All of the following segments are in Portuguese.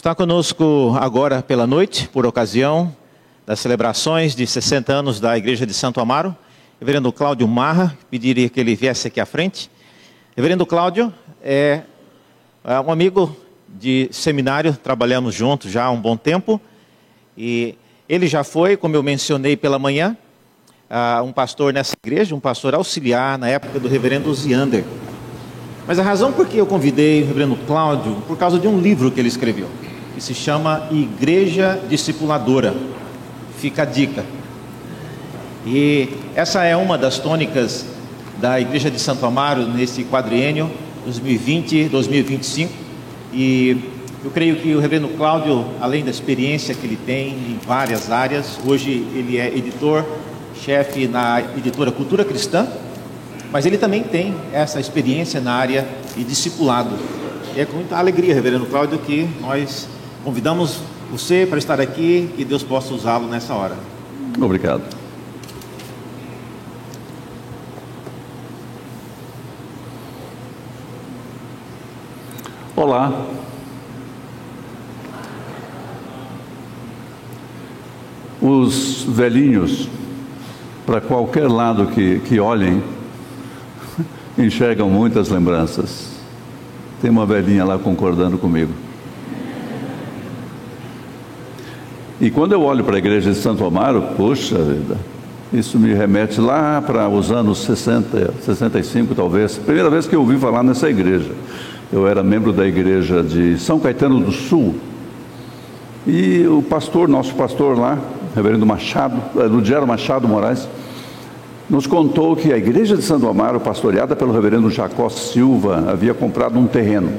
Está conosco agora pela noite, por ocasião das celebrações de 60 anos da Igreja de Santo Amaro, Reverendo Cláudio Marra, pediria que ele viesse aqui à frente. Reverendo Cláudio é, é um amigo de seminário, trabalhamos juntos já há um bom tempo, e ele já foi, como eu mencionei pela manhã, um pastor nessa igreja, um pastor auxiliar na época do reverendo Ziander. Mas a razão por que eu convidei o reverendo Cláudio, por causa de um livro que ele escreveu, que se chama Igreja Discipuladora. Fica a dica. E essa é uma das tônicas da Igreja de Santo Amaro nesse quadriênio 2020-2025. E eu creio que o reverendo Cláudio, além da experiência que ele tem em várias áreas, hoje ele é editor, chefe na editora Cultura Cristã, mas ele também tem essa experiência na área de discipulado. E é com muita alegria, reverendo Cláudio, que nós convidamos você para estar aqui, que Deus possa usá-lo nessa hora. Obrigado. Olá. Os velhinhos, para qualquer lado que, que olhem, enxergam muitas lembranças. Tem uma velhinha lá concordando comigo. E quando eu olho para a igreja de Santo Amaro, puxa vida, isso me remete lá para os anos 60, 65 talvez. Primeira vez que eu ouvi falar nessa igreja. Eu era membro da igreja de São Caetano do Sul. E o pastor, nosso pastor lá, reverendo Machado, eh, Ludgero Machado Moraes, nos contou que a igreja de Santo Amaro, pastoreada pelo reverendo Jacó Silva, havia comprado um terreno.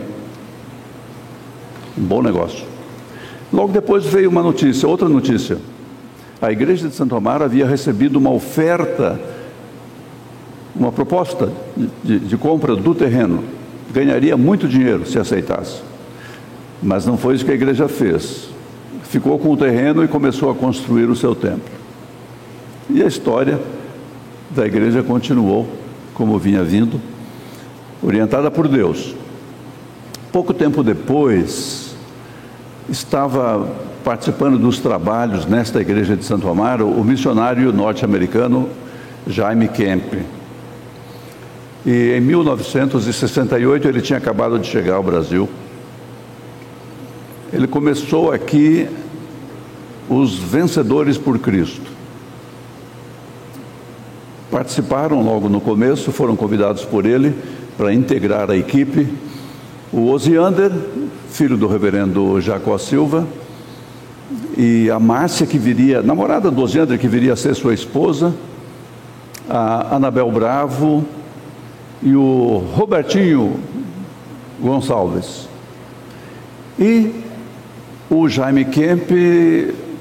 Um bom negócio. Logo depois veio uma notícia, outra notícia. A igreja de Santo Amaro havia recebido uma oferta, uma proposta de, de, de compra do terreno. Ganharia muito dinheiro se aceitasse. Mas não foi isso que a igreja fez. Ficou com o terreno e começou a construir o seu templo. E a história da igreja continuou como vinha vindo, orientada por Deus. Pouco tempo depois, estava participando dos trabalhos nesta igreja de Santo Amaro o missionário norte-americano Jaime Kemp. E em 1968 ele tinha acabado de chegar ao Brasil. Ele começou aqui os Vencedores por Cristo participaram logo no começo, foram convidados por ele para integrar a equipe. O Osiander, filho do reverendo Jacó Silva, e a Márcia, que viria, namorada do Osiander, que viria a ser sua esposa, a Anabel Bravo. E o Robertinho Gonçalves. E o Jaime Kemp,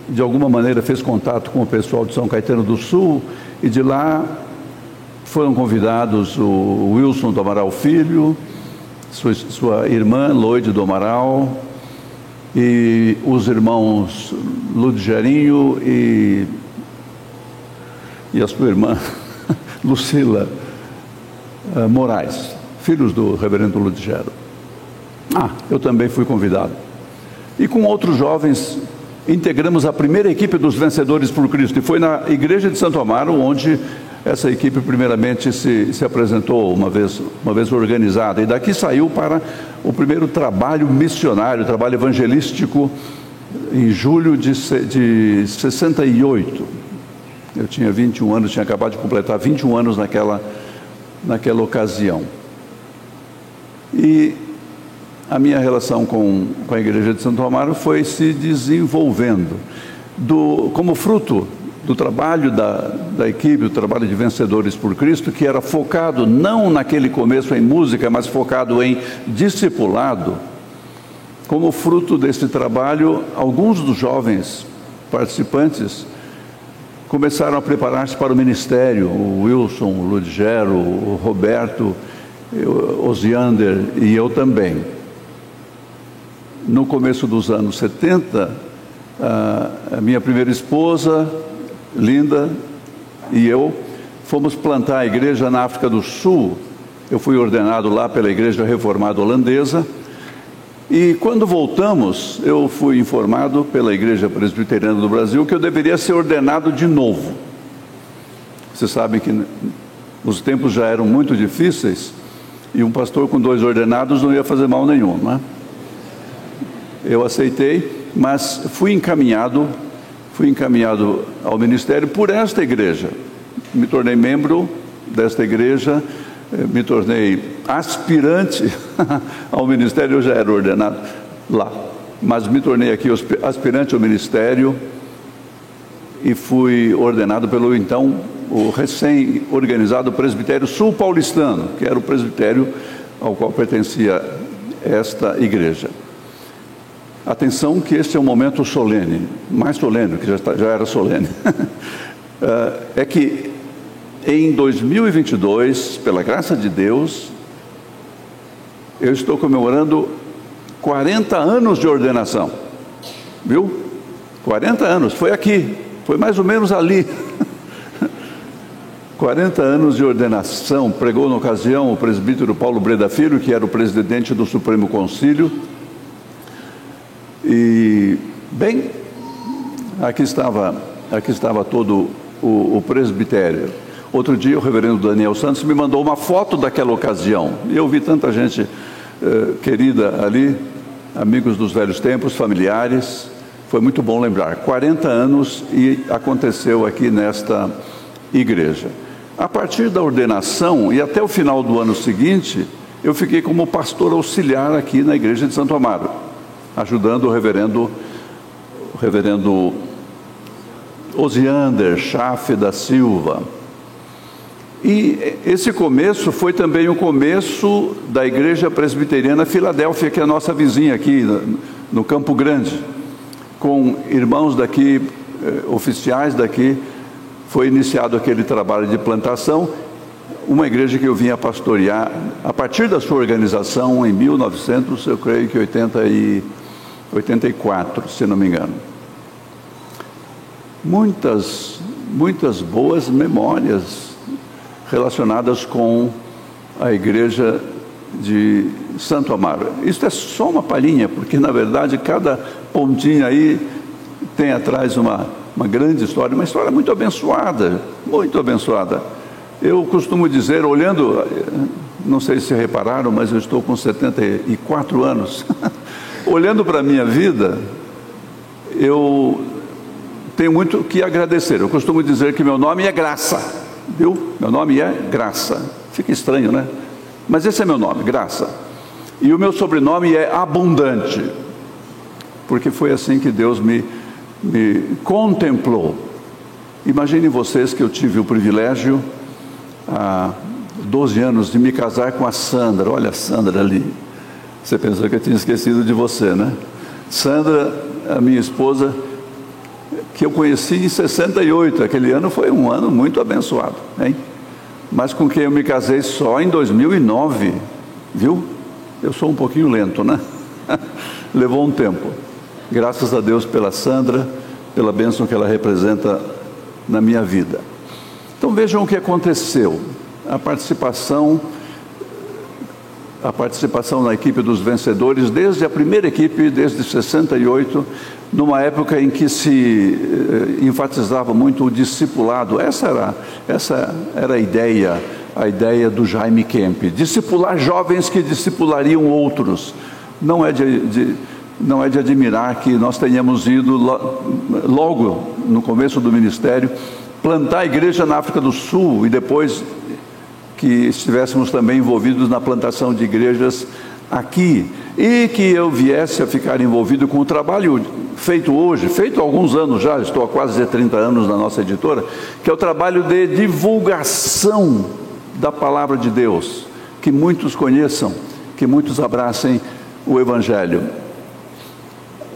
de alguma maneira, fez contato com o pessoal de São Caetano do Sul. E de lá foram convidados o Wilson do Amaral Filho, sua, sua irmã Loide do Amaral, e os irmãos Ludgerinho e, e a sua irmã Lucila uh, Moraes, filhos do reverendo Ludgero. Ah, eu também fui convidado. E com outros jovens integramos a primeira equipe dos Vencedores por Cristo, e foi na igreja de Santo Amaro onde essa equipe primeiramente se, se apresentou uma vez, uma vez organizada, e daqui saiu para o primeiro trabalho missionário, trabalho evangelístico, em julho de, de 68. Eu tinha 21 anos, tinha acabado de completar 21 anos naquela, naquela ocasião. E a minha relação com, com a Igreja de Santo Amaro foi se desenvolvendo. Do, como fruto do trabalho da, da equipe, do trabalho de Vencedores por Cristo, que era focado não naquele começo em música, mas focado em discipulado, como fruto desse trabalho, alguns dos jovens participantes começaram a preparar-se para o ministério, o Wilson, o Ludgero, o Roberto, o Osiander e eu também. No começo dos anos 70, a minha primeira esposa, Linda, e eu fomos plantar a igreja na África do Sul. Eu fui ordenado lá pela Igreja Reformada Holandesa E quando voltamos, eu fui informado pela Igreja Presbiteriana do Brasil que eu deveria ser ordenado de novo. Vocês sabem que os tempos já eram muito difíceis e um pastor com dois ordenados não ia fazer mal nenhum, não é? Eu aceitei, mas fui encaminhado, fui encaminhado ao ministério por esta igreja. Me tornei membro desta igreja eh, me tornei aspirante ao ministério, eu já era ordenado lá, mas me tornei aqui aspirante ao ministério e fui ordenado pelo então o recém-organizado presbitério sul paulistano, que era o presbitério ao qual pertencia esta igreja. Atenção que este é um momento solene, mais solene, que já, está, já era solene. Eh, é que em 2022, pela graça de Deus, eu estou comemorando 40 anos de ordenação. Viu? 40 anos, foi aqui, foi mais ou menos ali. 40 anos de ordenação, pregou na ocasião o presbítero Paulo Breda Filho, que era o presidente do Supremo Concílio. E, bem, aqui estava, aqui estava todo o, o presbitério. Outro dia o reverendo Daniel Santos me mandou uma foto daquela ocasião. E eu vi tanta gente eh, querida ali, amigos dos velhos tempos, familiares. Foi muito bom lembrar. 40 anos e aconteceu aqui nesta igreja. A partir da ordenação e até o final do ano seguinte, eu fiquei como pastor auxiliar aqui na igreja de Santo Amaro, ajudando o reverendo, o reverendo Osiander Chafe da Silva. E esse começo foi também o começo da Igreja Presbiteriana Filadélfia, que é a nossa vizinha aqui no Campo Grande, com irmãos daqui, eh, oficiais daqui, foi iniciado aquele trabalho de plantação, uma igreja que eu vinha pastorear a partir da sua organização em 1900, eu creio que 80 e 84, se não me engano. Muitas, muitas boas memórias relacionadas com a igreja de Santo Amaro. Isso é só uma palhinha, porque na verdade cada pontinha aí tem atrás uma, uma grande história, uma história muito abençoada, muito abençoada. Eu costumo dizer, olhando, não sei se repararam, mas eu estou com 74 anos. olhando para a minha vida, eu tenho muito que agradecer. Eu costumo dizer que meu nome é graça. Viu? Meu nome é Graça. Fica estranho, né? Mas esse é meu nome, Graça. E o meu sobrenome é Abundante. Porque foi assim que Deus me, me contemplou. Imaginem vocês que eu tive o privilégio, há 12 anos, de me casar com a Sandra. Olha a Sandra ali. Você pensou que eu tinha esquecido de você, né? Sandra, a minha esposa, que eu conheci em 68. Aquele ano foi um ano muito abençoado, hein? Mas com quem eu me casei só em 2009, viu? Eu sou um pouquinho lento, né? Levou um tempo. Graças a Deus pela Sandra, pela bênção que ela representa na minha vida. Então vejam o que aconteceu. A participação a participação na equipe dos vencedores desde a primeira equipe, desde 68, numa época em que se eh, enfatizava muito o discipulado. Essa era, essa era a ideia, a ideia do Jaime Kemp. Discipular jovens que discipulariam outros. Não é de, de não é de admirar que nós tenhamos ido logo no começo do ministério plantar a igreja na África do Sul e depois que estivéssemos também envolvidos na plantação de igrejas aqui e que eu viesse a ficar envolvido com o trabalho feito hoje, feito há alguns anos já, estou há quase 30 anos na nossa editora, que é o trabalho de divulgação da palavra de Deus, que muitos conheçam, que muitos abracem o Evangelho.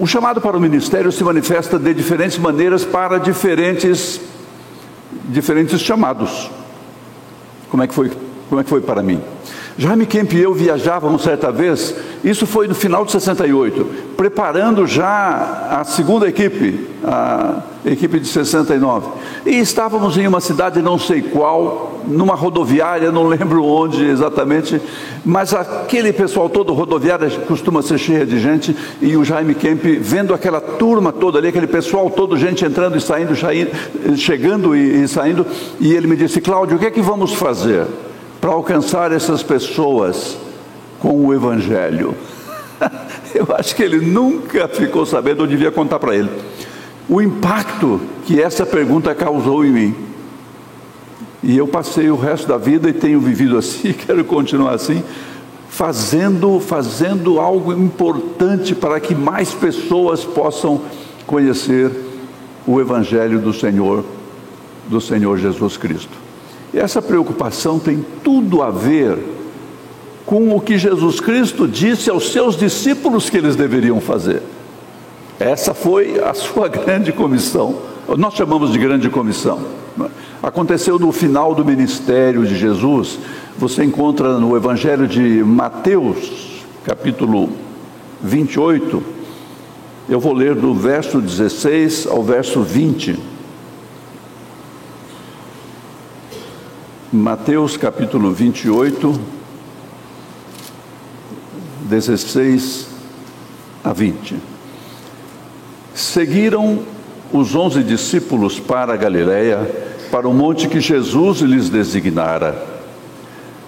O chamado para o ministério se manifesta de diferentes maneiras para diferentes, diferentes chamados. Como é que foi, como é que foi para mim? Jaime Kemp e eu viajávamos certa vez Isso foi no final de 68, preparando já a segunda equipe, a equipe de 69. E estávamos em uma cidade não sei qual, numa rodoviária, não lembro onde exatamente, mas aquele pessoal todo, rodoviária costuma ser cheia de gente, e o Jaime Kemp vendo aquela turma toda ali, aquele pessoal todo, gente entrando e saindo, chegando e, saindo, e ele me disse, Cláudio, o que é que vamos fazer para alcançar essas pessoas? com o Evangelho. Eu acho que ele nunca ficou sabendo, eu devia contar para ele. O impacto que essa pergunta causou em mim. E eu passei o resto da vida e tenho vivido assim, quero continuar assim, fazendo, fazendo algo importante para que mais pessoas possam conhecer o Evangelho do Senhor, do Senhor Jesus Cristo. E essa preocupação tem tudo a ver com o que Jesus Cristo disse aos seus discípulos que eles deveriam fazer. Essa foi a sua grande comissão. Nós chamamos de grande comissão. Aconteceu no final do ministério de Jesus. Você encontra no Evangelho de Mateus, capítulo 28. Eu vou ler do verso 16 ao verso 20. Mateus capítulo 28, 16 a 20. Seguiram os onze discípulos para a Galiléia, para o monte que Jesus lhes designara.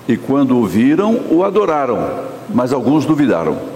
E quando o viram, o adoraram, mas alguns duvidaram.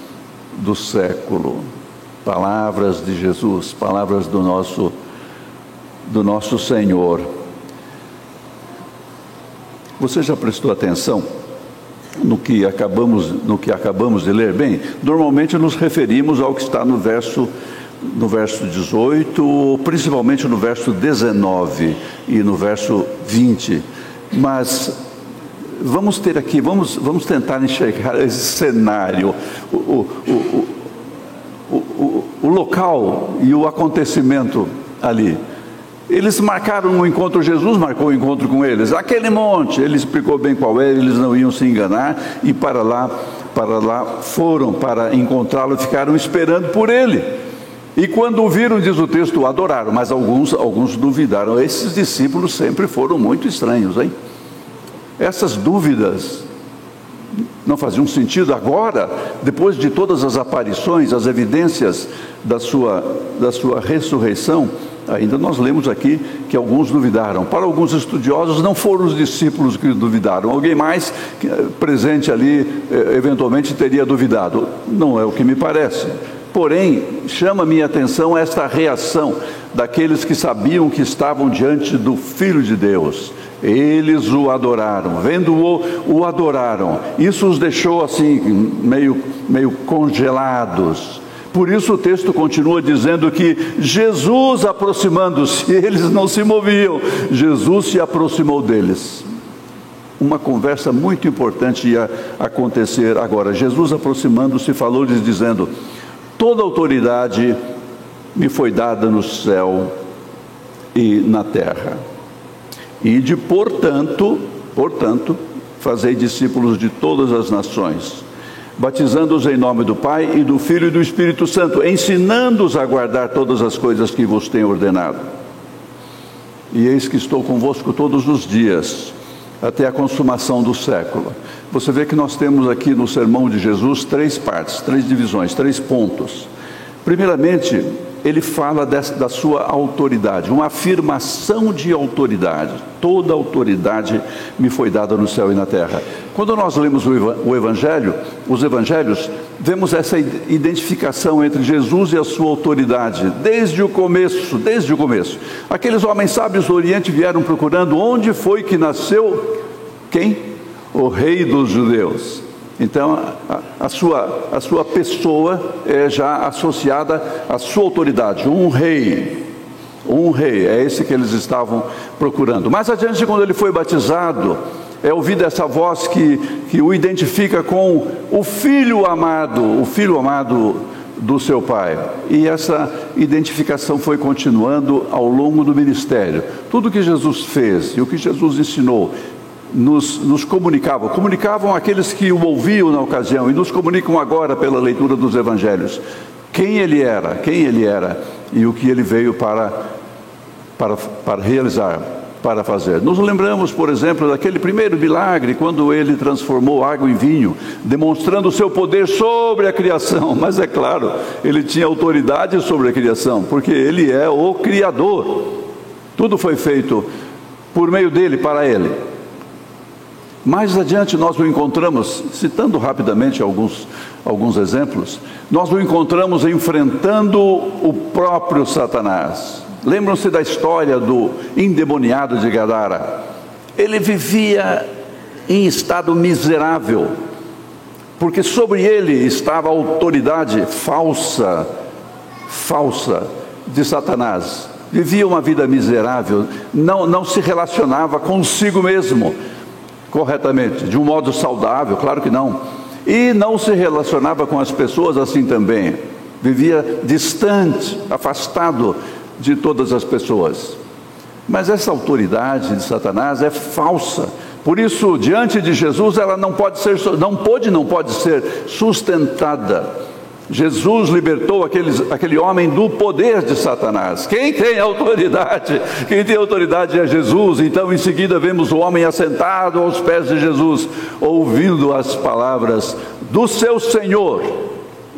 do século. Palavras de Jesus, palavras do nosso do nosso Senhor. Você já prestou atenção no que acabamos no que acabamos de ler? Bem, normalmente nos referimos ao que está no verso no verso 18, principalmente no verso 19 e no verso 20. Mas vamos ter aqui, vamos, vamos tentar enxergar esse cenário, o, o, o, o, local e o acontecimento ali. Eles marcaram um encontro, Jesus marcou um encontro com eles, aquele monte, ele explicou bem qual era, eles não iam se enganar e para lá, para lá foram para encontrá-lo, ficaram esperando por ele. E quando o viram, diz o texto, adoraram, mas alguns, alguns duvidaram. Esses discípulos sempre foram muito estranhos, hein? Essas dúvidas não faziam sentido agora, depois de todas as aparições, as evidências da sua, da sua ressurreição. Ainda nós lemos aqui que alguns duvidaram. Para alguns estudiosos, não foram os discípulos que duvidaram. Alguém mais eh, presente ali, eh, eventualmente, teria duvidado. Não é o que me parece. Porém, chama minha atenção esta reação daqueles que sabiam que estavam diante do Filho de Deus eles o adoraram, vendo-o, o adoraram. Isso os deixou assim, meio, meio congelados. Por isso o texto continua dizendo que Jesus aproximando-se, eles não se moviam, Jesus se aproximou deles. Uma conversa muito importante ia acontecer agora. Jesus aproximando-se falou-lhes dizendo: Toda autoridade me foi dada no céu e na terra. E de portanto, portanto, fazei discípulos de todas as nações, batizando-os em nome do Pai e do Filho e do Espírito Santo, ensinando-os a guardar todas as coisas que vos tenho ordenado. E eis que estou convosco todos os dias, até a consumação do século. Você vê que nós temos aqui no sermão de Jesus três partes, três divisões, três pontos. Primeiramente, ele fala dessa, da sua autoridade, uma afirmação de autoridade. Toda autoridade me foi dada no céu e na terra. Quando nós lemos o Evangelho, os Evangelhos, vemos essa identificação entre Jesus e a sua autoridade, desde o começo, desde o começo. Aqueles homens sábios do Oriente vieram procurando onde foi que nasceu quem? O Rei dos Judeus. Então, a, a, sua, a sua pessoa é já associada à sua autoridade, um rei. Um rei, é esse que eles estavam procurando. Mais adiante, quando ele foi batizado, é ouvida essa voz que, que o identifica com o filho amado, o filho amado do seu pai. E essa identificação foi continuando ao longo do ministério. Tudo que Jesus fez e o que Jesus ensinou nos, nos comunicavam, comunicavam aqueles que o ouviam na ocasião e nos comunicam agora pela leitura dos evangelhos. Quem ele era, quem ele era e o que ele veio para, para, para realizar, para fazer. Nos lembramos, por exemplo, daquele primeiro milagre, quando ele transformou água em vinho, demonstrando o seu poder sobre a criação. Mas é claro, ele tinha autoridade sobre a criação, porque ele é o Criador. Tudo foi feito por meio dele, para ele. Mais adiante nós o encontramos, citando rapidamente alguns, alguns exemplos, nós o encontramos enfrentando o próprio Satanás. Lembram-se da história do endemoniado de Gadara? Ele vivia em estado miserável, porque sobre ele estava a autoridade falsa, falsa de Satanás. Vivia uma vida miserável, não, não se relacionava consigo mesmo corretamente, de um modo saudável, claro que não. E não se relacionava com as pessoas assim também. Vivia distante, afastado de todas as pessoas. Mas essa autoridade de Satanás é falsa. Por isso, diante de Jesus, ela não pode ser, não pode, não pode ser sustentada Jesus libertou aqueles, aquele homem do poder de Satanás. Quem tem autoridade? Quem tem autoridade é Jesus. Então, em seguida, vemos o homem assentado aos pés de Jesus, ouvindo as palavras do seu Senhor.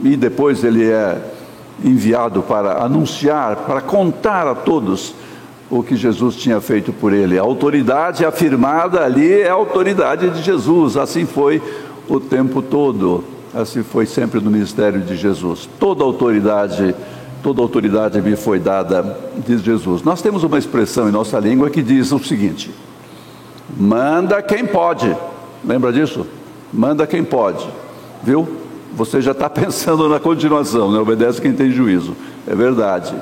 E depois ele é enviado para anunciar, para contar a todos o que Jesus tinha feito por ele. A autoridade afirmada ali é a autoridade de Jesus. Assim foi o tempo todo. Assim foi sempre no ministério de Jesus. Toda autoridade, toda autoridade me foi dada, diz Jesus. Nós temos uma expressão em nossa língua que diz o seguinte: manda quem pode. Lembra disso? Manda quem pode. Viu? Você já está pensando na continuação, né? Obedece quem tem juízo. É verdade.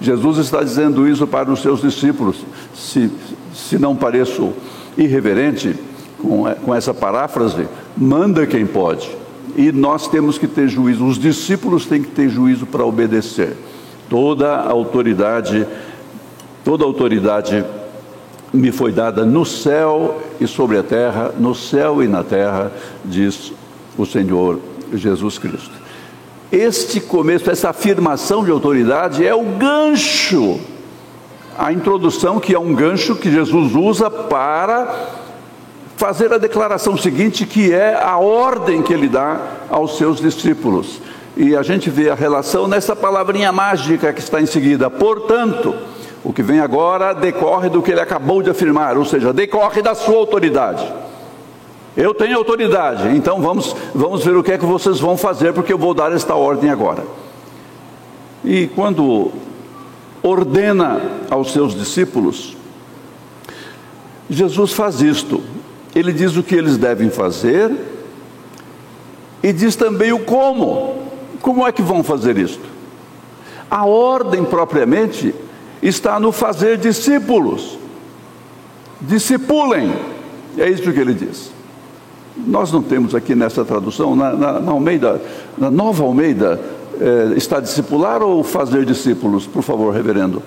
Jesus está dizendo isso para os seus discípulos. Se, se não pareço irreverente com, com essa paráfrase, manda quem pode. E nós temos que ter juízo, os discípulos têm que ter juízo para obedecer. Toda a autoridade, toda autoridade me foi dada no céu e sobre a terra, no céu e na terra, diz o Senhor Jesus Cristo. Este começo, essa afirmação de autoridade é o gancho, a introdução que é um gancho que Jesus usa para fazer a declaração seguinte, que é a ordem que ele dá aos seus discípulos. E a gente vê a relação nessa palavrinha mágica que está em seguida. Portanto, o que vem agora decorre do que ele acabou de afirmar, ou seja, decorre da sua autoridade. Eu tenho autoridade, então vamos, vamos ver o que é que vocês vão fazer, porque eu vou dar esta ordem agora. E quando ordena aos seus discípulos, Jesus faz isto ele diz o que eles devem fazer e diz também o como. Como é que vão fazer isto? A ordem propriamente está no fazer discípulos. Discipulem, é isso que ele diz. Nós não temos aqui nessa tradução, na, na, na Almeida, na nova Almeida, é, está discipular ou fazer discípulos? Por favor, reverendo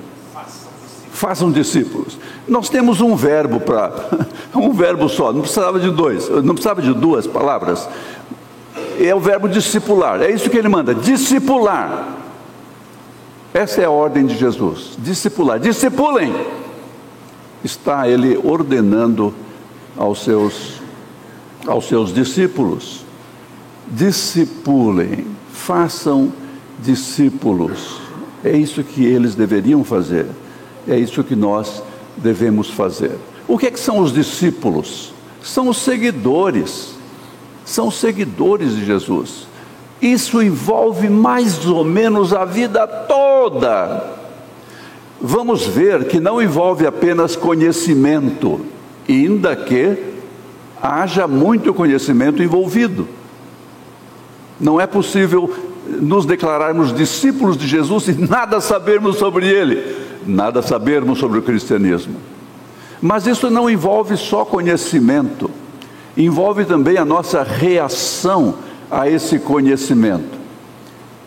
façam discípulos. Nós temos um verbo para, um verbo só, não precisava de dois, não precisava de duas palavras. É o verbo discipular, é isso que ele manda, discipular. Essa é a ordem de Jesus, discipular. Discipulem. Está ele ordenando aos seus aos seus discípulos. Discipulem, façam discípulos. É isso que eles deveriam fazer. É isso que nós devemos fazer. O que, é que são os discípulos? São os seguidores, são os seguidores de Jesus. Isso envolve mais ou menos a vida toda. Vamos ver que não envolve apenas conhecimento, ainda que haja muito conhecimento envolvido. Não é possível nos declararmos discípulos de Jesus e nada sabermos sobre ele, nada sabermos sobre o cristianismo. Mas isso não envolve só conhecimento, envolve também a nossa reação a esse conhecimento.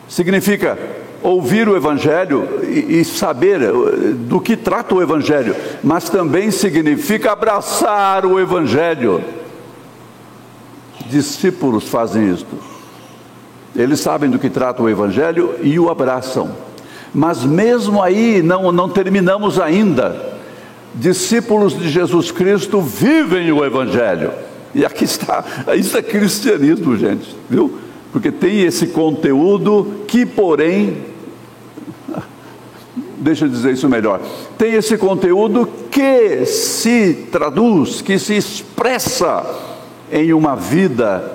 Significa ouvir o Evangelho e, saber eh, do que trata o Evangelho, mas também significa abraçar o Evangelho. Discípulos fazem isto. Eles sabem do que trata o Evangelho e o abraçam. Mas mesmo aí não, não terminamos ainda discípulos de Jesus Cristo vivem o Evangelho. E aqui está, isso é cristianismo, gente, viu? Porque tem esse conteúdo que, porém, deixa eu dizer isso melhor, tem esse conteúdo que se traduz, que se expressa em uma vida,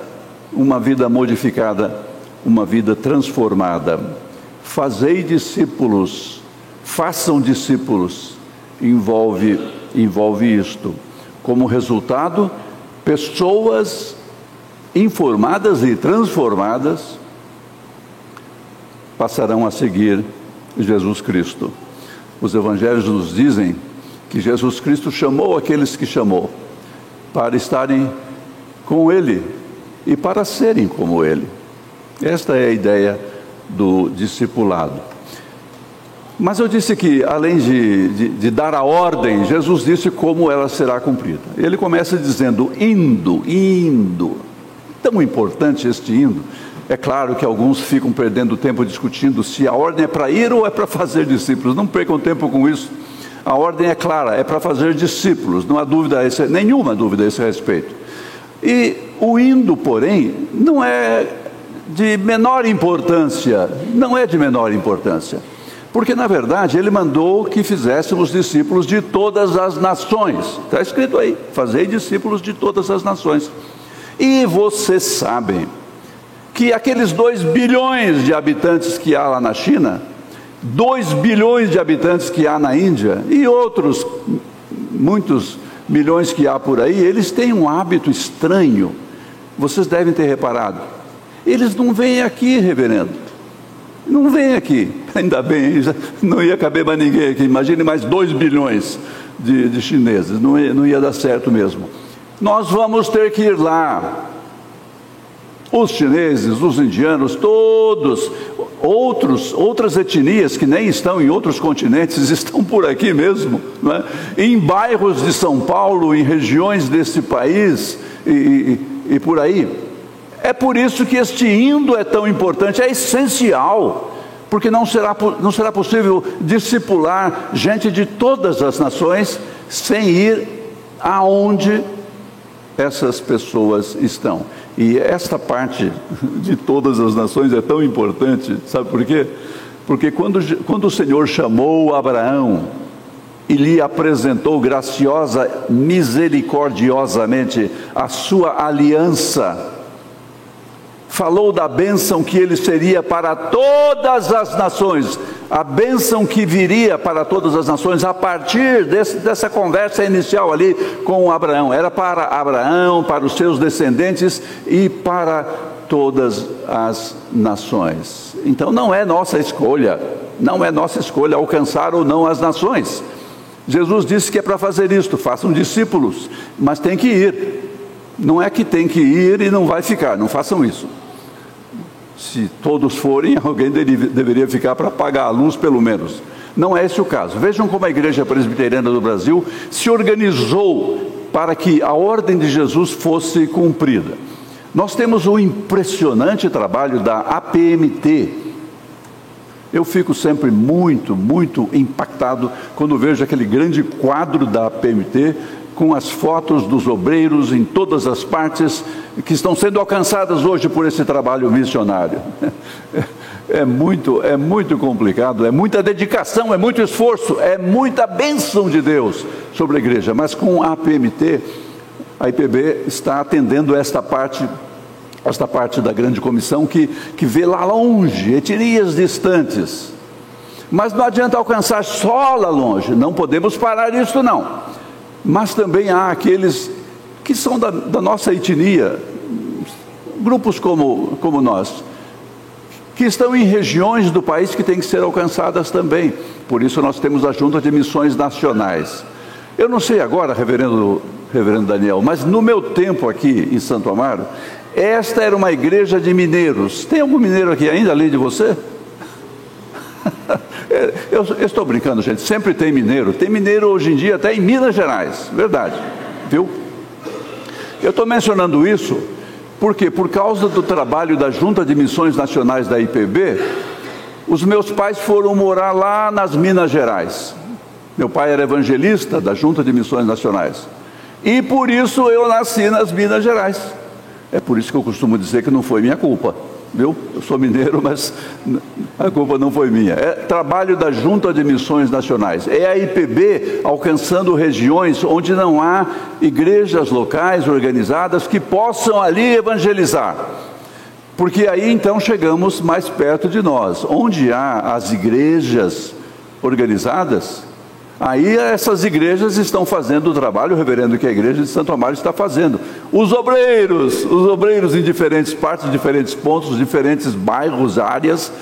uma vida modificada, uma vida transformada. Fazei discípulos, façam discípulos envolve, envolve isto. Como resultado, pessoas informadas e transformadas passarão a seguir Jesus Cristo. Os evangelhos nos dizem que Jesus Cristo chamou aqueles que chamou para estarem com Ele e para serem como Ele. Esta é a ideia do discipulado. Mas eu disse que, além de, de, de, dar a ordem, Jesus disse como ela será cumprida. Ele começa dizendo: indo, indo. Tão importante este indo. É claro que alguns ficam perdendo tempo discutindo se a ordem é para ir ou é para fazer discípulos. Não percam tempo com isso. A ordem é clara, é para fazer discípulos. Não há dúvida, nenhuma dúvida a esse respeito. E o indo, porém, não é de menor importância. Não é de menor importância. Porque, na verdade, ele mandou que fizéssemos discípulos de todas as nações. Está escrito aí: fazei discípulos de todas as nações. E vocês sabem que aqueles 2 bilhões de habitantes que há lá na China, 2 bilhões de habitantes que há na Índia e outros muitos milhões que há por aí, eles têm um hábito estranho. Vocês devem ter reparado. Eles não vêm aqui, reverendo não vem aqui, ainda bem, não ia caber mais ninguém aqui. Imagine mais 2 bilhões de, de chineses, não ia, não ia dar certo mesmo. Nós vamos ter que ir lá. Os chineses, os indianos, todos, outros, outras etnias que nem estão em outros continentes, estão por aqui mesmo, é? em bairros de São Paulo, em regiões desse país e, e, e por aí. É por isso que este indo é tão importante, é essencial, porque não será, não será possível discipular gente de todas as nações sem ir aonde essas pessoas estão. E esta parte de todas as nações é tão importante, sabe por quê? Porque quando, quando o Senhor chamou Abraão e lhe apresentou graciosa, misericordiosamente a sua aliança, falou da bênção que ele seria para todas as nações, a bênção que viria para todas as nações a partir desse, dessa conversa inicial ali com Abraão. Era para Abraão, para os seus descendentes e para todas as nações. Então não é nossa escolha, não é nossa escolha alcançar ou não as nações. Jesus disse que é para fazer isto, façam discípulos, mas tem que ir. Não é que tem que ir e não vai ficar, não façam isso se todos forem, alguém deveria ficar para pagar a luz, pelo menos. Não é esse o caso. Vejam como a Igreja Presbiteriana do Brasil se organizou para que a ordem de Jesus fosse cumprida. Nós temos o um impressionante trabalho da APMT. Eu fico sempre muito, muito impactado quando vejo aquele grande quadro da APMT com as fotos dos obreiros em todas as partes que estão sendo alcançadas hoje por esse trabalho missionário. É muito, é muito complicado, é muita dedicação, é muito esforço, é muita bênção de Deus sobre a igreja. Mas com a APMT, a IPB está atendendo esta parte, esta parte da grande comissão que, que vê lá longe, etnias distantes. Mas não adianta alcançar só lá longe, não podemos parar isso não. Mas também há aqueles que são da, da nossa etnia, grupos como, como nós, que estão em regiões do país que têm que ser alcançadas também. Por isso nós temos a Junta de Missões Nacionais. Eu não sei agora, reverendo, reverendo Daniel, mas no meu tempo aqui em Santo Amaro, esta era uma igreja de mineiros. Tem algum mineiro aqui ainda, além de você? Eu, eu, estou brincando, gente. Sempre tem mineiro. Tem mineiro hoje em dia até em Minas Gerais. Verdade. Viu? Eu estou mencionando isso porque, por causa do trabalho da Junta de Missões Nacionais da IPB, os meus pais foram morar lá nas Minas Gerais. Meu pai era evangelista da Junta de Missões Nacionais. E por isso eu nasci nas Minas Gerais. É por isso que eu costumo dizer que não foi minha culpa. Eu sou mineiro, mas a culpa não foi minha. É trabalho da Junta de Missões Nacionais. É a IPB alcançando regiões onde não há igrejas locais organizadas que possam ali evangelizar. Porque aí então chegamos mais perto de nós. Onde há as igrejas organizadas, Aí essas igrejas estão fazendo o trabalho, o reverendo, que a igreja de Santo Amaro está fazendo. Os obreiros, os obreiros em diferentes partes, diferentes pontos, diferentes bairros, áreas,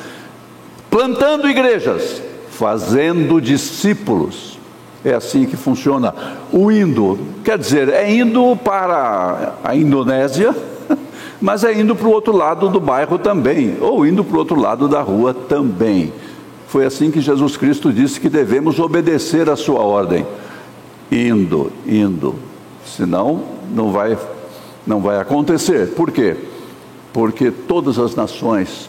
plantando igrejas, fazendo discípulos. É assim que funciona o indo. Quer dizer, é indo para a Indonésia, mas é indo para o outro lado do bairro também, ou indo para o outro lado da rua também. Foi assim que Jesus Cristo disse que devemos obedecer a sua ordem. Indo, indo. Senão não vai não vai acontecer. Por quê? Porque todas as nações,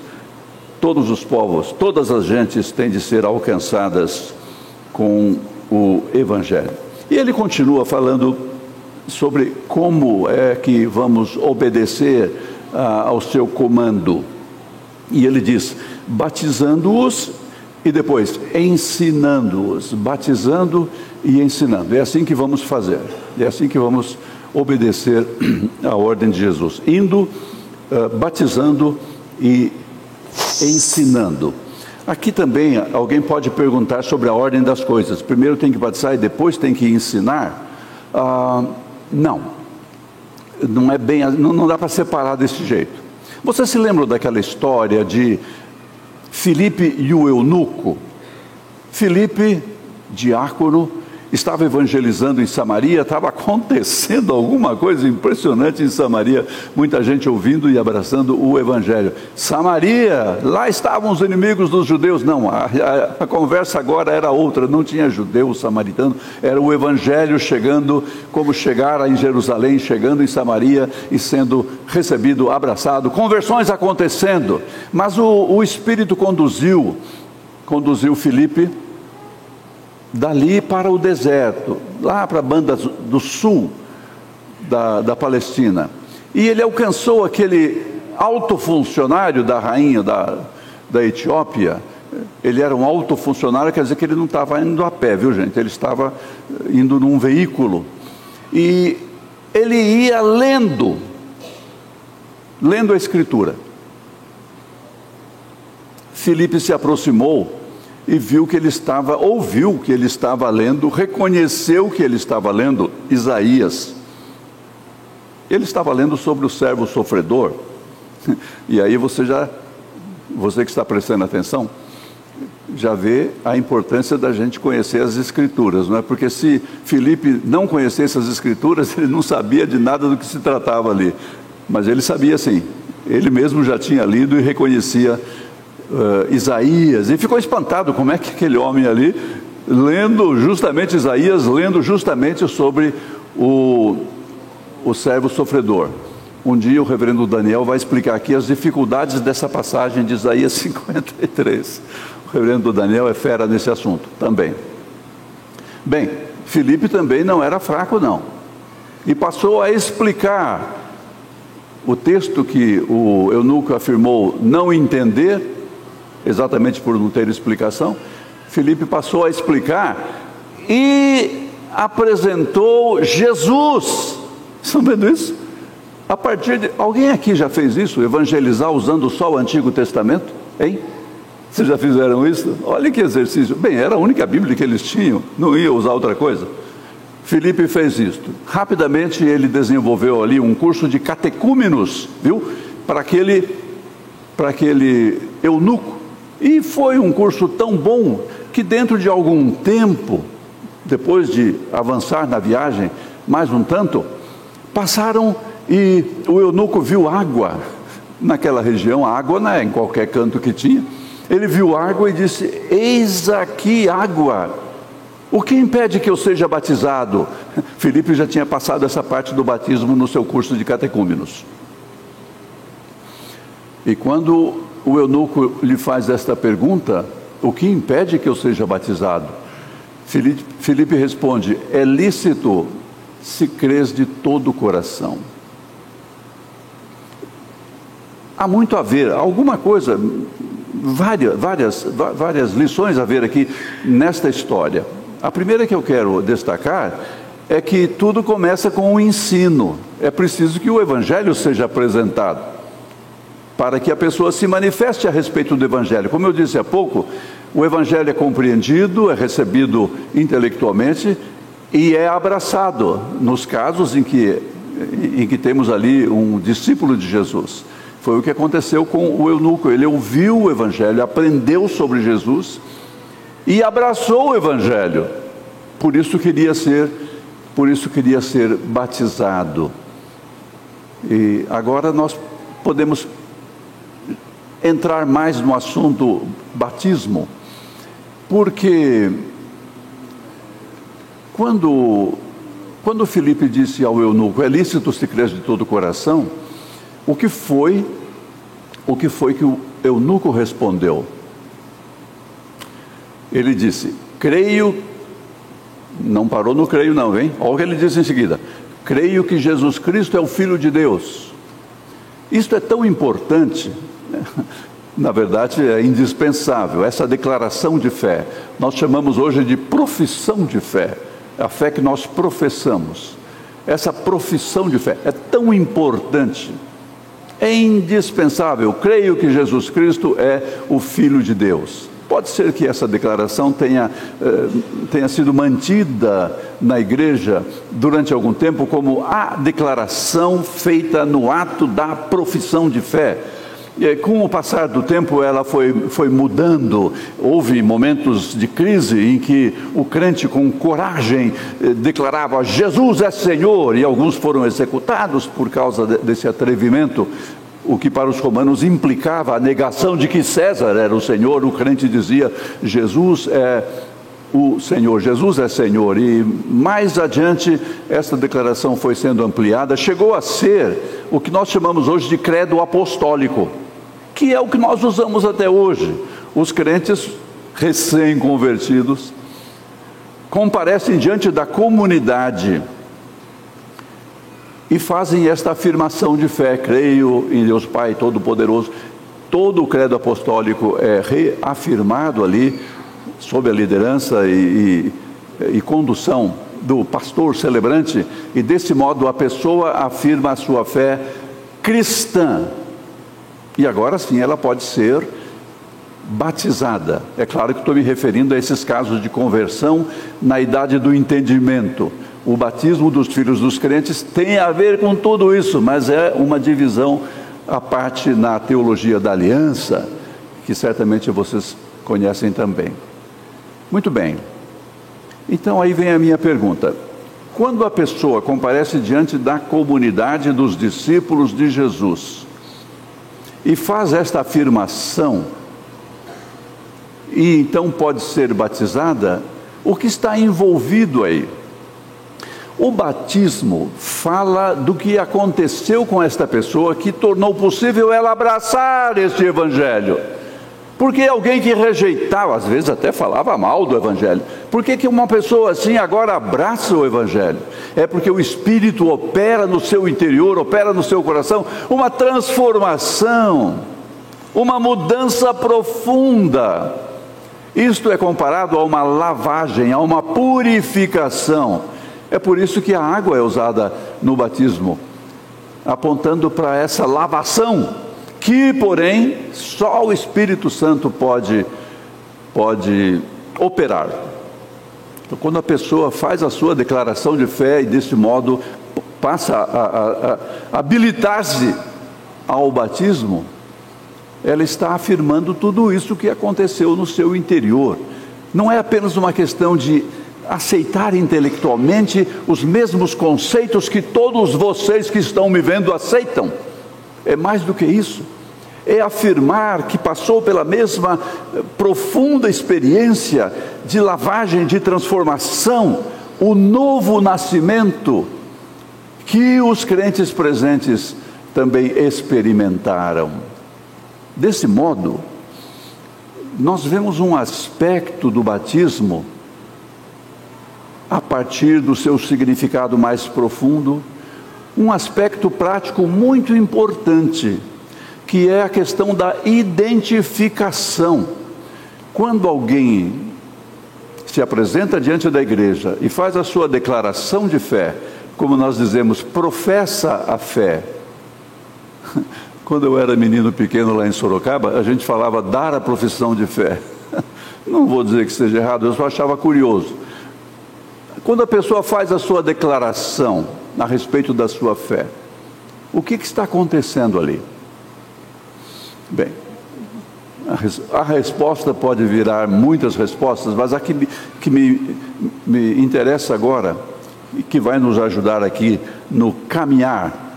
todos os povos, todas as gentes têm de ser alcançadas com o evangelho. E ele continua falando sobre como é que vamos obedecer ah, ao seu comando. E ele diz: batizando-os e depois, ensinando-os, batizando e ensinando. É assim que vamos fazer, é assim que vamos obedecer à ordem de Jesus, indo, uh, batizando e ensinando. Aqui também alguém pode perguntar sobre a ordem das coisas. Primeiro tem que batizar e depois tem que ensinar. Ah, não, não é bem, não, não dá para separar desse jeito. Você se lembra daquela história de Filipe e o eunuco. Filipe, diácono, estava evangelizando em Samaria, estava acontecendo alguma coisa impressionante em Samaria, muita gente ouvindo e abraçando o Evangelho. Samaria, lá estavam os inimigos dos judeus. Não, a, a, a conversa agora era outra, não tinha judeu samaritano, era o Evangelho chegando, como chegar em Jerusalém, chegando em Samaria e sendo recebido, abraçado, conversões acontecendo. Mas o, o Espírito conduziu, conduziu Filipe dali para o deserto, lá para a banda do sul da, da Palestina. E ele alcançou aquele alto funcionário da rainha da, da Etiópia. Ele era um alto funcionário, quer dizer que ele não estava indo a pé, viu gente? Ele estava indo num veículo. E ele ia lendo, lendo a Escritura. Filipe se aproximou e viu que ele estava, ouviu que ele estava lendo, reconheceu que ele estava lendo Isaías. Ele estava lendo sobre o servo sofredor. E aí você já, você que está prestando atenção, já vê a importância da gente conhecer as escrituras, não é? Porque se Felipe não conhecesse as escrituras, ele não sabia de nada do que se tratava ali. Mas ele sabia sim. Ele mesmo já tinha lido e reconhecia uh, Isaías e ficou espantado como é que aquele homem ali, lendo justamente Isaías, lendo justamente sobre o, o servo sofredor. Um dia o reverendo Daniel vai explicar aqui as dificuldades dessa passagem de Isaías 53. O reverendo Daniel é fera nesse assunto também. Bem, Felipe também não era fraco, não. E passou a explicar o texto que o eunuco afirmou não entender, exatamente por não ter explicação, Felipe passou a explicar e apresentou Jesus. Estão vendo isso? A partir de. Alguém aqui já fez isso? Evangelizar usando só o Antigo Testamento? Hein? Vocês já fizeram isso? Olha que exercício. Bem, era a única Bíblia que eles tinham, não ia usar outra coisa. Felipe fez isto. Rapidamente ele desenvolveu ali um curso de catecúmenos, viu? Para que ele, para que ele eunuco. E foi um curso tão bom que, dentro de algum tempo, depois de avançar na viagem, mais um tanto, passaram e o eunuco viu água naquela região, água né, em qualquer canto que tinha. Ele viu água e disse: Eis aqui água. O que impede que eu seja batizado? Felipe já tinha passado essa parte do batismo no seu curso de catecúmenos. E quando o eunuco lhe faz esta pergunta, o que impede que eu seja batizado? Felipe responde: é lícito se crês de todo o coração. Há muito a ver, alguma coisa, várias, várias, várias lições a ver aqui nesta história. A primeira que eu quero destacar é que tudo começa com o um ensino. É preciso que o Evangelho seja apresentado para que a pessoa se manifeste a respeito do Evangelho. Como eu disse há pouco, o Evangelho é compreendido, é recebido intelectualmente e é abraçado nos casos em que, em que temos ali um discípulo de Jesus. Foi o que aconteceu com o eunuco. Ele ouviu o Evangelho, aprendeu sobre Jesus e abraçou o Evangelho. Por isso queria ser, por isso queria ser batizado. E agora nós podemos entrar mais no assunto batismo, porque quando, quando Felipe disse ao eunuco, é lícito se crer de todo o coração, o que foi, o que foi que o eunuco respondeu? Ele disse, creio, não parou no creio não, hein? Olha o que ele disse em seguida, creio que Jesus Cristo é o Filho de Deus. Isto é tão importante na verdade, é indispensável essa declaração de fé. Nós chamamos hoje de profissão de fé, a fé que nós professamos. Essa profissão de fé é tão importante, é indispensável. Creio que Jesus Cristo é o Filho de Deus. Pode ser que essa declaração tenha, eh, tenha sido mantida na igreja durante algum tempo como a declaração feita no ato da profissão de fé com o passar do tempo, ela foi, foi mudando. Houve momentos de crise em que o crente, com coragem, eh, declarava: Jesus é Senhor, e alguns foram executados por causa de, desse atrevimento. O que para os romanos implicava a negação de que César era o Senhor, o crente dizia: Jesus é o Senhor, Jesus é Senhor. E mais adiante, essa declaração foi sendo ampliada, chegou a ser o que nós chamamos hoje de credo apostólico que é o que nós usamos até hoje. Os crentes recém-convertidos comparecem diante da comunidade e fazem esta afirmação de fé: creio em Deus Pai Todo-Poderoso. Todo o credo apostólico é reafirmado ali, sob a liderança e, e, e condução do pastor celebrante, e desse modo a pessoa afirma a sua fé cristã, e agora sim ela pode ser batizada. É claro que estou me referindo a esses casos de conversão na idade do entendimento. O batismo dos filhos dos crentes tem a ver com tudo isso, mas é uma divisão à parte na teologia da aliança, que certamente vocês conhecem também. Muito bem. Então aí vem a minha pergunta. Quando a pessoa comparece diante da comunidade dos discípulos de Jesus, e faz esta afirmação, e então pode ser batizada, o que está envolvido aí? O batismo fala do que aconteceu com esta pessoa que tornou possível ela abraçar este evangelho. Porque alguém que rejeitava, às vezes até falava mal do Evangelho, por que, que uma pessoa assim agora abraça o Evangelho? É porque o Espírito opera no seu interior, opera no seu coração, uma transformação, uma mudança profunda. Isto é comparado a uma lavagem, a uma purificação. É por isso que a água é usada no batismo, apontando para essa lavação que, porém, só o Espírito Santo pode, pode operar. Então, quando a pessoa faz a sua declaração de fé e desse modo passa a, a, a habilitar-se ao batismo, ela está afirmando tudo isso que aconteceu no seu interior. Não é apenas uma questão de aceitar intelectualmente os mesmos conceitos que todos vocês que estão me vendo aceitam. É mais do que isso. É afirmar que passou pela mesma eh, profunda experiência de lavagem, de transformação, o novo nascimento que os crentes presentes também experimentaram. Desse modo, nós vemos um aspecto do batismo a partir do seu significado mais profundo, um aspecto prático muito importante, que é a questão da identificação. Quando alguém se apresenta diante da igreja e faz a sua declaração de fé, como nós dizemos, professa a fé. Quando eu era menino pequeno lá em Sorocaba, a gente falava dar a profissão de fé. Não vou dizer que seja errado, eu só achava curioso. Quando a pessoa faz a sua declaração a respeito da sua fé, o que, que está acontecendo ali? Bem, a, resposta pode virar muitas respostas, mas a que, que me, me interessa agora e que vai nos ajudar aqui no caminhar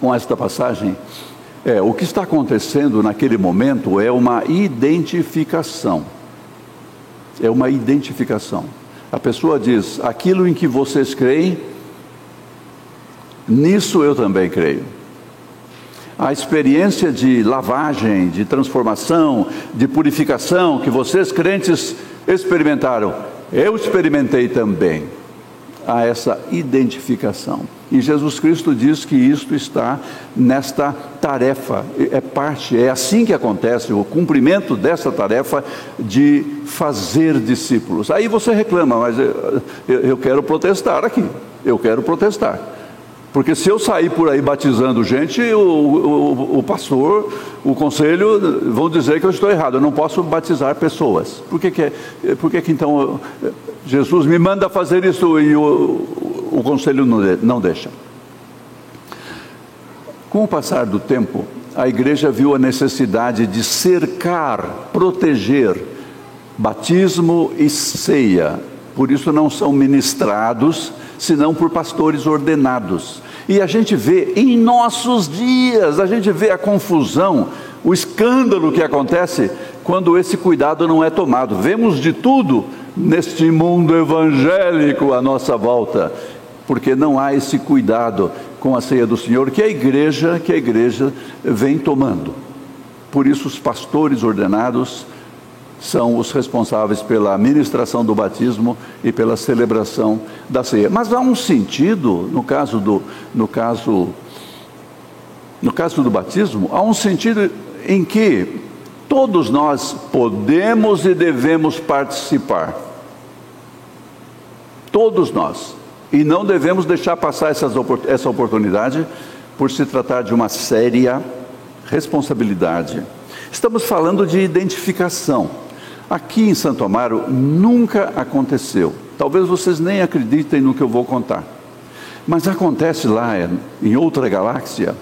com esta passagem é o que está acontecendo naquele momento é uma identificação. É uma identificação. A pessoa diz: aquilo em que vocês creem, nisso eu também creio. A experiência de lavagem, de transformação, de purificação que vocês crentes experimentaram, eu experimentei também. Há essa identificação. E Jesus Cristo diz que isto está nesta tarefa, é parte, é assim que acontece o cumprimento dessa tarefa de fazer discípulos. Aí você reclama, mas eu, eu quero protestar aqui, eu quero protestar. Porque se eu sair por aí batizando gente, o, o, o, pastor, o conselho vão dizer que eu estou errado, eu não posso batizar pessoas. Por que, que, é, por que, que então Jesus me manda fazer isso e o, o conselho não deixa. Com o passar do tempo, a igreja viu a necessidade de cercar, proteger batismo e ceia. Por isso não são ministrados, senão por pastores ordenados. E a gente vê em nossos dias, a gente vê a confusão, o escândalo que acontece quando esse cuidado não é tomado. Vemos de tudo neste mundo evangélico à nossa volta porque não há esse cuidado com a ceia do Senhor que a igreja, que a igreja vem tomando. Por isso os pastores ordenados são os responsáveis pela administração do batismo e pela celebração da ceia. Mas há um sentido no caso do no caso no caso do batismo, há um sentido em que todos nós podemos e devemos participar. Todos nós. E não devemos deixar passar essas, essa oportunidade por se tratar de uma séria responsabilidade. Estamos falando de identificação. Aqui em Santo Amaro nunca aconteceu. Talvez vocês nem acreditem no que eu vou contar. Mas acontece lá em outra galáxia.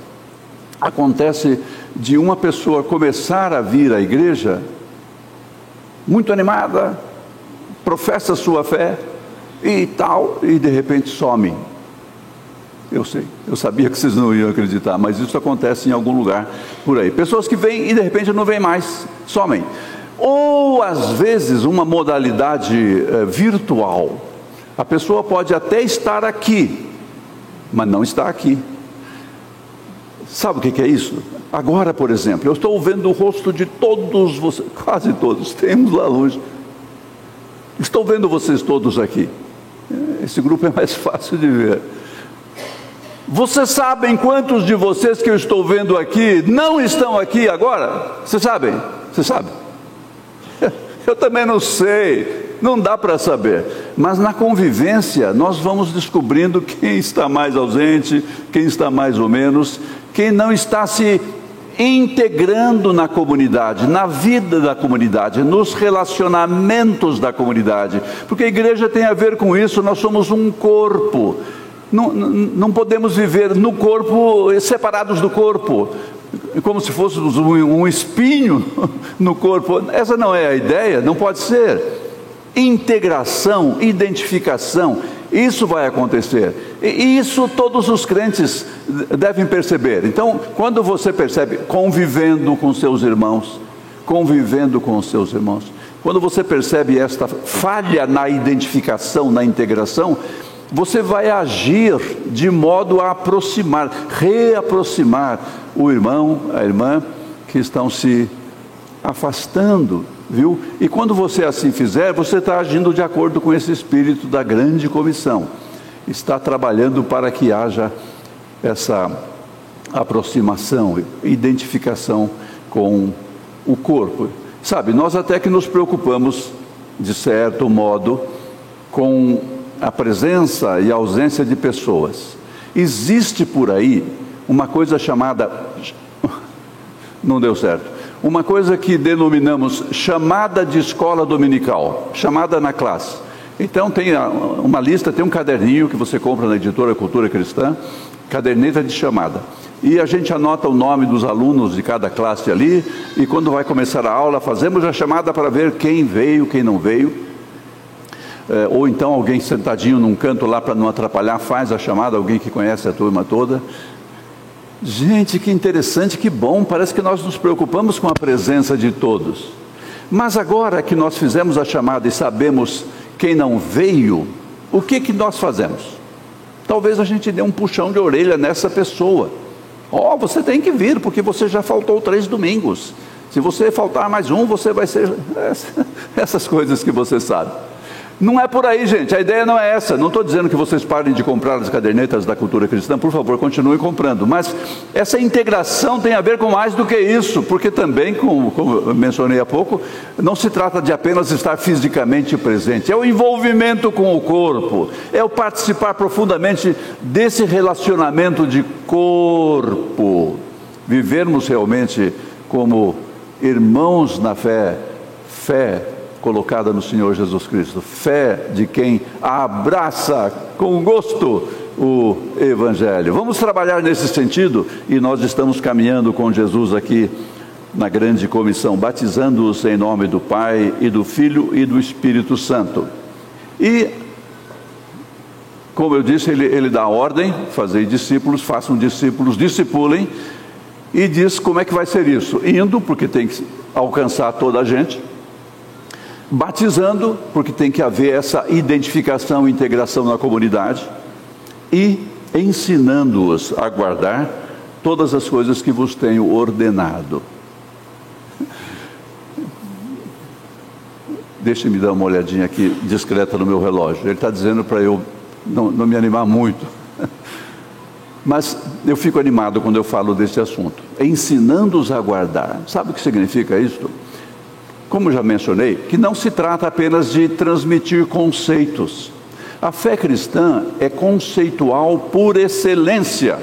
Acontece de uma pessoa começar a vir à igreja muito animada, professa sua fé, e tal, e de repente some. Eu sei, eu sabia que vocês não iam acreditar, mas isso acontece em algum lugar por aí. Pessoas que vêm e de repente não vêm mais, somem. Ou às vezes uma modalidade é, virtual. A pessoa pode até estar aqui, mas não está aqui. Sabe o que é isso? Agora, por exemplo, eu estou vendo o rosto de todos vocês, quase todos, temos lá longe. Estou vendo vocês todos aqui. Esse grupo é mais fácil de ver. Vocês sabem quantos de vocês que eu estou vendo aqui não estão aqui agora? Vocês sabem? Vocês sabem? Eu também não sei, não dá para saber. Mas na convivência nós vamos descobrindo quem está mais ausente, quem está mais ou menos, quem não está se integrando na comunidade, na vida da comunidade, nos relacionamentos da comunidade, porque a igreja tem a ver com isso, nós somos um corpo. Não, não podemos viver no corpo separados do corpo. Como se fosse um espinho no corpo. Essa não é a ideia, não pode ser. Integração, identificação, isso vai acontecer. E isso todos os crentes devem perceber. Então, quando você percebe convivendo com seus irmãos, convivendo com seus irmãos, quando você percebe esta falha na identificação, na integração, você vai agir de modo a aproximar, reaproximar o irmão, a irmã que estão se afastando, viu? E quando você assim fizer, você está agindo de acordo com esse espírito da grande comissão, está trabalhando para que haja essa aproximação, identificação com o corpo. Sabe, nós até que nos preocupamos, de certo modo, com a presença e a ausência de pessoas. Existe por aí uma coisa chamada. Não deu certo. Uma coisa que denominamos chamada de escola dominical, chamada na classe. Então tem uma lista, tem um caderninho que você compra na editora Cultura Cristã, caderneta de chamada. E a gente anota o nome dos alunos de cada classe ali, e quando vai começar a aula, fazemos a chamada para ver quem veio, quem não veio é, ou então alguém sentadinho num canto lá para não atrapalhar, faz a chamada, alguém que conhece a turma toda. Gente, que interessante, que bom, parece que nós nos preocupamos com a presença de todos. Mas agora que nós fizemos a chamada e sabemos quem não veio, o que que nós fazemos? Talvez a gente dê um puxão de orelha nessa pessoa. Ó, oh, você tem que vir, porque você já faltou três domingos. Se você faltar mais um, você vai ser essas coisas que você sabe. Não é por aí, gente. A ideia não é essa. Não estou dizendo que vocês parem de comprar as cadernetas da cultura cristã. Por favor, continuem comprando. Mas essa integração tem a ver com mais do que isso, porque também, como, como mencionei há pouco, não se trata de apenas estar fisicamente presente. É o envolvimento com o corpo. É o participar profundamente desse relacionamento de corpo. Vivermos realmente como irmãos na fé. Fé colocada no Senhor Jesus Cristo, fé de quem abraça com gosto o Evangelho. Vamos trabalhar nesse sentido e nós estamos caminhando com Jesus aqui na grande comissão, batizando-os em nome do Pai e do Filho e do Espírito Santo. E, como eu disse, ele, ele dá ordem: fazei discípulos, façam discípulos, discipulem, e diz como é que vai ser isso? Indo, porque tem que alcançar toda a gente batizando, porque tem que haver essa identificação e integração na comunidade, e ensinando-os a guardar todas as coisas que vos tenho ordenado. Deixe-me dar uma olhadinha aqui discreta no meu relógio. Ele está dizendo para eu não, não me animar muito. Mas eu fico animado quando eu falo desse assunto. Ensinando-os a guardar. Sabe o que significa isso? Como já mencionei, que não se trata apenas de transmitir conceitos. A fé cristã é conceitual por excelência.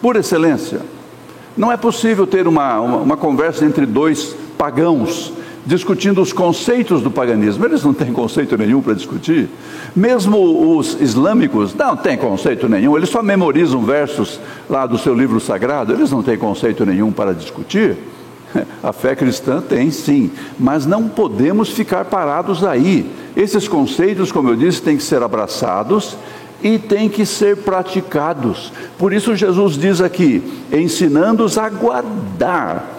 Por excelência. Não é possível ter uma, uma, uma conversa entre dois pagãos discutindo os conceitos do paganismo. Eles não têm conceito nenhum para discutir. Mesmo os islâmicos não têm conceito nenhum. Eles só memorizam versos lá do seu livro sagrado. Eles não têm conceito nenhum para discutir. A fé cristã tem sim, mas não podemos ficar parados aí. Esses conceitos, como eu disse, têm que ser abraçados e têm que ser praticados. Por isso, Jesus diz aqui: ensinando-os a guardar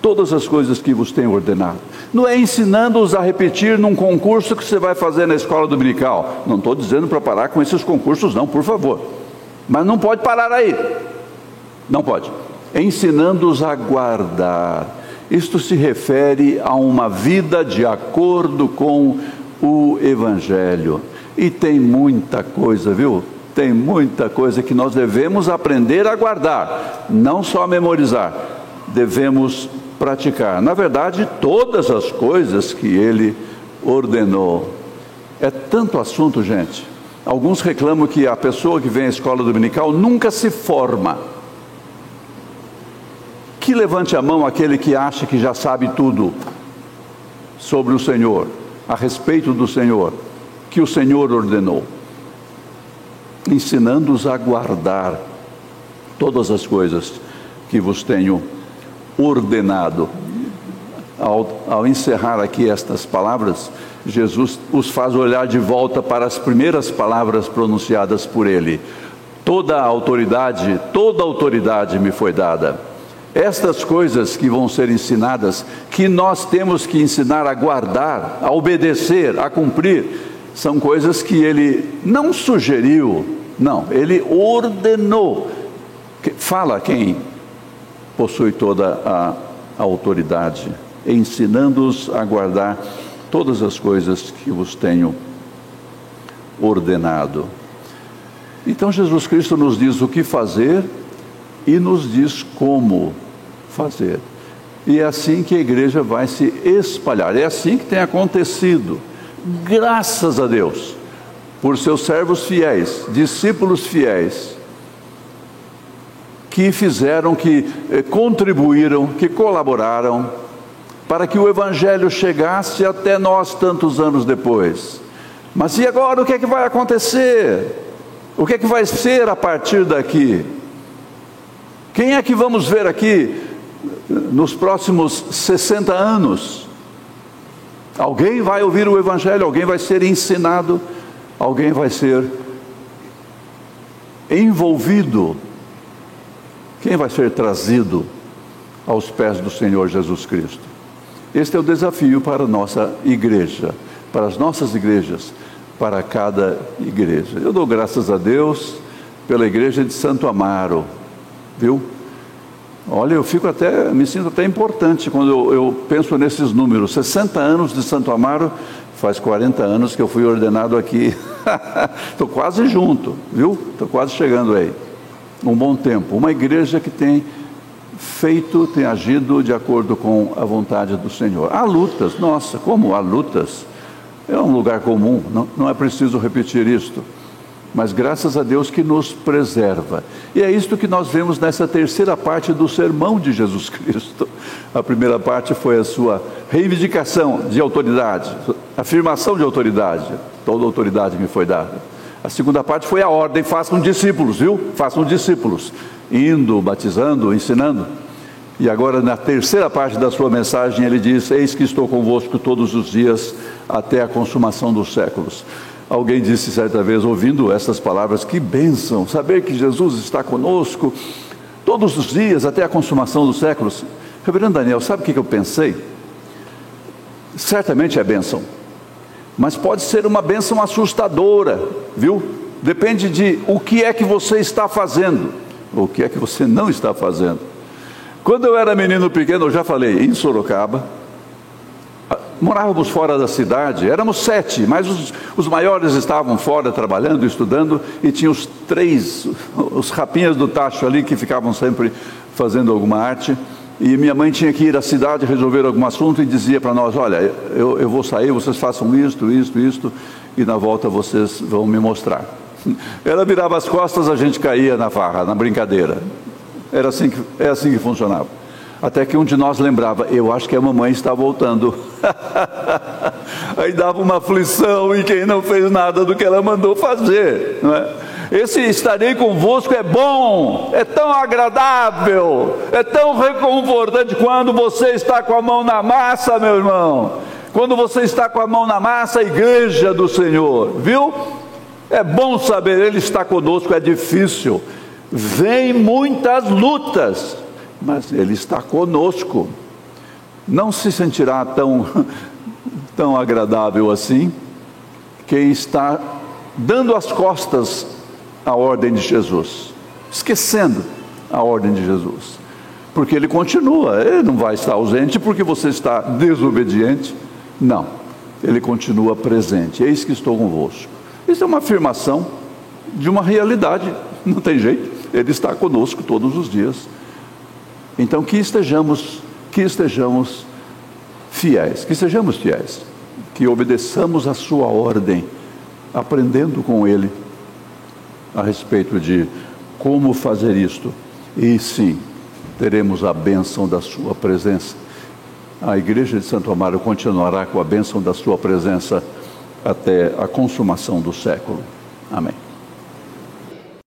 todas as coisas que vos tenho ordenado. Não é ensinando-os a repetir num concurso que você vai fazer na escola dominical. Não estou dizendo para parar com esses concursos, não, por favor. Mas não pode parar aí. Não pode. Ensinando-os a guardar isto se refere a uma vida de acordo com o Evangelho. E tem muita coisa, viu? Tem muita coisa que nós devemos aprender a guardar, não só memorizar, devemos praticar. Na verdade, todas as coisas que ele ordenou. É tanto assunto, gente. Alguns reclamam que a pessoa que vem à escola dominical nunca se forma. Que levante a mão aquele que acha que já sabe tudo sobre o Senhor, a respeito do Senhor, que o Senhor ordenou, ensinando-os a guardar todas as coisas que vos tenho ordenado. Ao, ao encerrar aqui estas palavras, Jesus os faz olhar de volta para as primeiras palavras pronunciadas por ele. Toda a autoridade, toda a autoridade me foi dada. Estas coisas que vão ser ensinadas, que nós temos que ensinar a guardar, a obedecer, a cumprir, são coisas que ele não sugeriu, não, ele ordenou. Fala quem possui toda a, a autoridade, ensinando-os a guardar todas as coisas que vos tenho ordenado. Então Jesus Cristo nos diz o que fazer e nos diz como fazer. E é assim que a igreja vai se espalhar. É assim que tem acontecido. Graças a Deus, por seus servos fiéis, discípulos fiéis, que fizeram, que eh, contribuíram, que colaboraram para que o Evangelho chegasse até nós tantos anos depois. Mas e agora o que é que vai acontecer? O que é que vai ser a partir daqui? Quem é que vamos ver aqui nos próximos 60 anos? Alguém vai ouvir o Evangelho, alguém vai ser ensinado, alguém vai ser envolvido. Quem vai ser trazido aos pés do Senhor Jesus Cristo? Este é o desafio para a nossa igreja, para as nossas igrejas, para cada igreja. Eu dou graças a Deus pela igreja de Santo Amaro, viu? Olha, eu fico até, me sinto até importante quando eu, eu penso nesses números. 60 anos de Santo Amaro, faz 40 anos que eu fui ordenado aqui. Estou quase junto, viu? Estou quase chegando aí. Um bom tempo. Uma igreja que tem feito, tem agido de acordo com a vontade do Senhor. Há lutas, nossa, como há lutas? É um lugar comum, não, não é preciso repetir isto. Mas graças a Deus que nos preserva. E é isto que nós vemos nessa terceira parte do sermão de Jesus Cristo. A primeira parte foi a sua reivindicação de autoridade, afirmação de autoridade. Toda autoridade me foi dada. A segunda parte foi a ordem: façam discípulos, viu? Façam discípulos indo, batizando, ensinando. E agora, na terceira parte da sua mensagem, ele diz: Eis que estou convosco todos os dias até a consumação dos séculos. Alguém disse certa vez, ouvindo essas palavras, que bênção, saber que Jesus está conosco todos os dias até a consumação dos séculos. Reverendo Daniel, sabe o que eu pensei? Certamente é bênção, mas pode ser uma bênção assustadora, viu? Depende de o que é que você está fazendo o que é que você não está fazendo. Quando eu era menino pequeno, eu já falei, em Sorocaba, morávamos fora da cidade, éramos sete, mas os, os maiores estavam fora trabalhando, estudando, e tinha os três, os rapinhas do tacho ali que ficavam sempre fazendo alguma arte. E minha mãe tinha que ir à cidade resolver algum assunto e dizia para nós: Olha, eu, eu vou sair, vocês façam isto, isto, isto, e na volta vocês vão me mostrar. Ela virava as costas, a gente caía na farra, na brincadeira. Era assim que, é assim que funcionava. Até que um de nós lembrava, eu acho que a mamãe está voltando. Aí dava uma aflição e quem não fez nada do que ela mandou fazer. Não é? Esse estarei convosco é bom, é tão agradável, é tão reconfortante quando você está com a mão na massa, meu irmão. Quando você está com a mão na massa, a igreja do Senhor, viu? É bom saber, Ele está conosco, é difícil. Vem muitas lutas, mas Ele está conosco. Não se sentirá tão, tão agradável assim quem está dando as costas à ordem de Jesus, esquecendo a ordem de Jesus. Porque ele continua, ele não vai estar ausente porque você está desobediente. Não, ele continua presente. Eis que estou convosco isso é uma afirmação de uma realidade, não tem jeito, Ele está conosco todos os dias. Então que estejamos, que estejamos fiéis, que sejamos fiéis, que obedeçamos a Sua ordem, aprendendo com Ele a respeito de como fazer isto, e sim, teremos a bênção da Sua presença. A Igreja de Santo Amaro continuará com a bênção da Sua presença até a consumação do século. Amém.